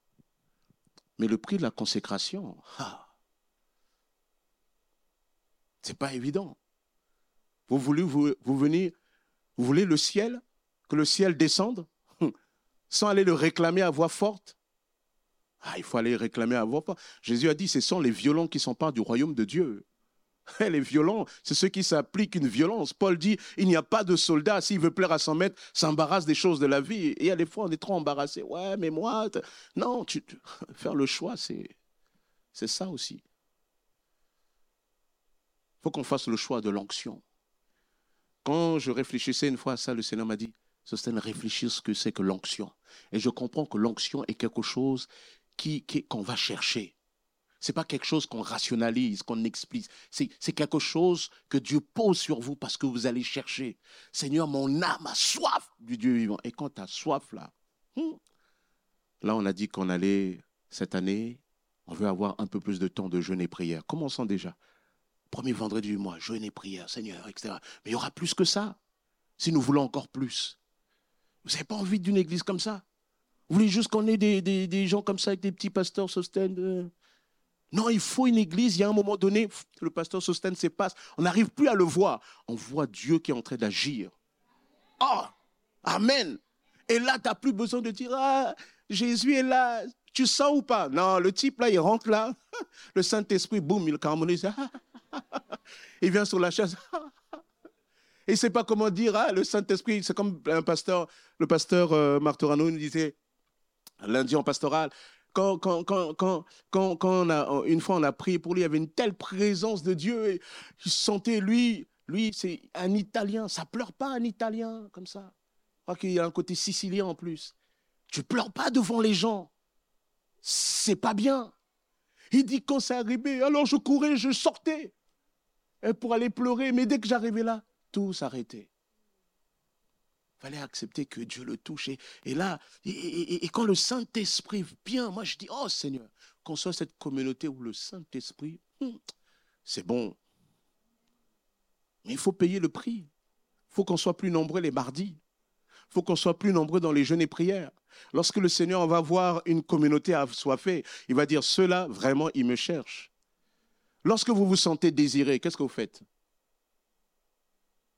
Mais le prix de la consécration, ah, c'est pas évident. Vous voulez, vous, vous, vous voulez le ciel, que le ciel descende, sans aller le réclamer à voix forte? Ah, il faut aller réclamer à voix. Jésus a dit, ce sont les violents qui s'emparent du royaume de Dieu. Les violents, c'est ceux qui s'appliquent une violence. Paul dit, il n'y a pas de soldat, s'il veut plaire à son maître, s'embarrasse des choses de la vie. Et a des fois, on est trop embarrassé. Ouais, mais moi, non, faire le choix, c'est, ça aussi. Il faut qu'on fasse le choix de l'onction. Quand je réfléchissais une fois à ça, le Seigneur m'a dit, Sosten, réfléchir ce que c'est que l'onction. Et je comprends que l'onction est quelque chose qu'on va chercher. C'est pas quelque chose qu'on rationalise, qu'on explique. C'est, quelque chose que Dieu pose sur vous parce que vous allez chercher. Seigneur, mon âme a soif du Dieu vivant. Et quand tu as soif là, hmm, là on a dit qu'on allait, cette année, on veut avoir un peu plus de temps de jeûne et prière. Commençons déjà. Premier vendredi du mois, jeûne et prière, Seigneur, etc. Mais il y aura plus que ça, si nous voulons encore plus. Vous n'avez pas envie d'une église comme ça? Vous voulez juste qu'on ait des, gens comme ça avec des petits pasteurs Sosten Non, il faut une église. Il y a un moment donné, le pasteur Sosten se passe. On n'arrive plus à le voir. On voit Dieu qui est en train d'agir. Oh, Amen. Et là, tu n'as plus besoin de dire, ah, Jésus est là. Tu sens ou pas? Non, le type là, il rentre là. Le Saint-Esprit, boum, il harmonise. Il vient sur la chaise. Et il ne sait pas comment dire, ah, le Saint-Esprit, c'est comme un pasteur, le pasteur euh, Martorano nous disait, lundi en pastoral, quand, une fois on a prié pour lui, il y avait une telle présence de Dieu, et il sentait, lui, lui, c'est un Italien, ça pleure pas un Italien comme ça. Je crois qu'il y a un côté sicilien en plus. Tu pleures pas devant les gens. C'est pas bien. Il dit quand c'est arrivé, alors je courais, je sortais pour aller pleurer, mais dès que j'arrivais là, tout s'arrêtait. Fallait accepter que Dieu le touche. Et, là, et, quand le Saint-Esprit vient, moi je dis, oh Seigneur, qu'on soit cette communauté où le Saint-Esprit, hmm, c'est bon. Mais il faut payer le prix. Il faut qu'on soit plus nombreux les mardis. Il faut qu'on soit plus nombreux dans les jeûnes et prières. Lorsque le Seigneur va voir une communauté assoiffée, il va dire, ceux-là, vraiment, ils me cherchent. Lorsque vous vous sentez désiré, qu'est-ce que vous faites?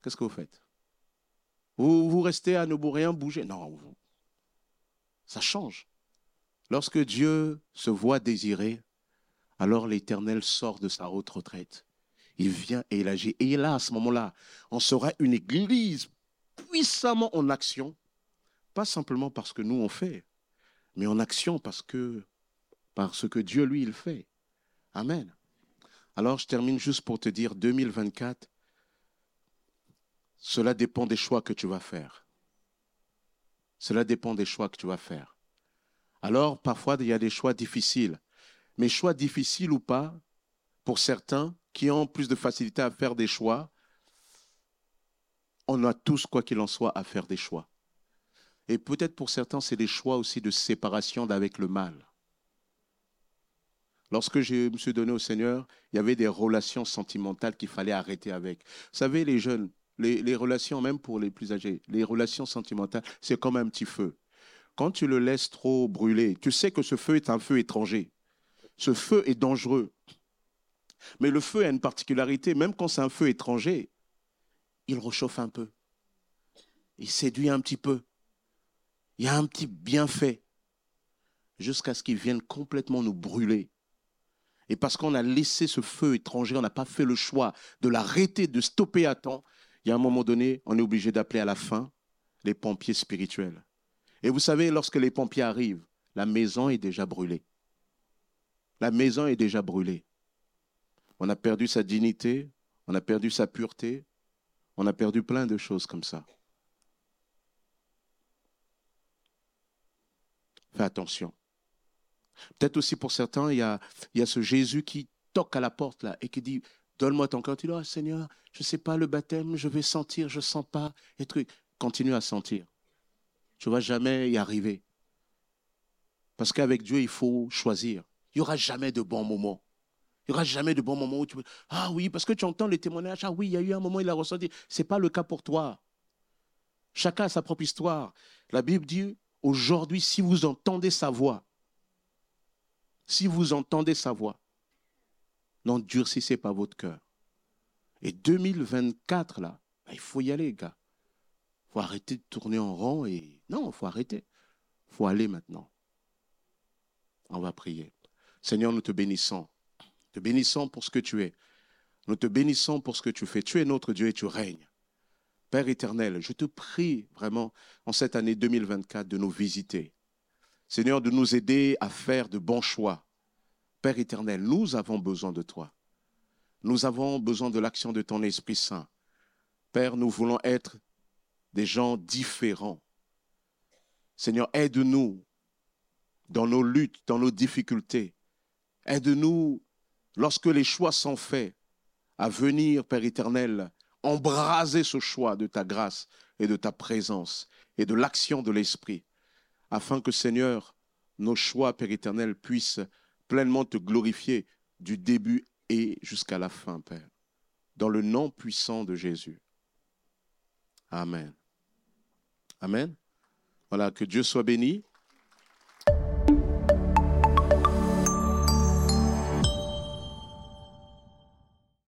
Qu'est-ce que vous faites? Vous, vous restez à ne rien bouger Non, ça change. Lorsque Dieu se voit désiré, alors l'Éternel sort de sa haute retraite. Il vient et il agit. Et là, à ce moment-là, on sera une église puissamment en action, pas simplement parce que nous on fait, mais en action parce que, parce que Dieu, lui, il fait. Amen. Alors, je termine juste pour te dire, 2024, cela dépend des choix que tu vas faire. Cela dépend des choix que tu vas faire. Alors, parfois, il y a des choix difficiles. Mais choix difficiles ou pas, pour certains qui ont plus de facilité à faire des choix, on a tous, quoi qu'il en soit, à faire des choix. Et peut-être pour certains, c'est des choix aussi de séparation d'avec le mal. Lorsque je me suis donné au Seigneur, il y avait des relations sentimentales qu'il fallait arrêter avec. Vous savez, les jeunes, les, relations, même pour les plus âgés, les relations sentimentales, c'est comme un petit feu. Quand tu le laisses trop brûler, tu sais que ce feu est un feu étranger. Ce feu est dangereux. Mais le feu a une particularité, même quand c'est un feu étranger, il réchauffe un peu. Il séduit un petit peu. Il y a un petit bienfait jusqu'à ce qu'il vienne complètement nous brûler. Et parce qu'on a laissé ce feu étranger, on n'a pas fait le choix de l'arrêter, de stopper à temps, il y a un moment donné, on est obligé d'appeler à la fin les pompiers spirituels. Et vous savez, lorsque les pompiers arrivent, la maison est déjà brûlée. La maison est déjà brûlée. On a perdu sa dignité, on a perdu sa pureté, on a perdu plein de choses comme ça. Fais attention. Peut-être aussi pour certains, il y, a, il y a ce Jésus qui toque à la porte là et qui dit Donne-moi ton cœur. Tu dis, oh, Seigneur, je ne sais pas le baptême, je vais sentir, je ne sens pas. Et truc. Continue à sentir. Tu ne vas jamais y arriver. Parce qu'avec Dieu, il faut choisir. Il n'y aura jamais de bons moments. Il n'y aura jamais de bons moments où tu peux. Ah oui, parce que tu entends les témoignages. Ah oui, il y a eu un moment, il a ressenti. Ce n'est pas le cas pour toi. Chacun a sa propre histoire. La Bible dit aujourd'hui, si vous entendez sa voix, si vous entendez sa voix, N'endurcissez pas votre cœur. Et 2024, là, bah, il faut y aller, gars. Il faut arrêter de tourner en rond et. Non, il faut arrêter. Il faut aller maintenant. On va prier. Seigneur, nous te bénissons. Te bénissons pour ce que tu es. Nous te bénissons pour ce que tu fais. Tu es notre Dieu et tu règnes. Père éternel, je te prie vraiment en cette année 2024 de nous visiter. Seigneur, de nous aider à faire de bons choix, Père éternel, nous avons besoin de toi. Nous avons besoin de l'action de ton Esprit Saint. Père, nous voulons être des gens différents. Seigneur, aide-nous dans nos luttes, dans nos difficultés. Aide-nous lorsque les choix sont faits à venir, Père éternel, embraser ce choix de ta grâce et de ta présence et de l'action de l'Esprit, afin que, Seigneur, nos choix, Père éternel, puissent pleinement te glorifier du début et jusqu'à la fin, Père. Dans le nom puissant de Jésus. Amen. Amen. Voilà, que Dieu soit béni.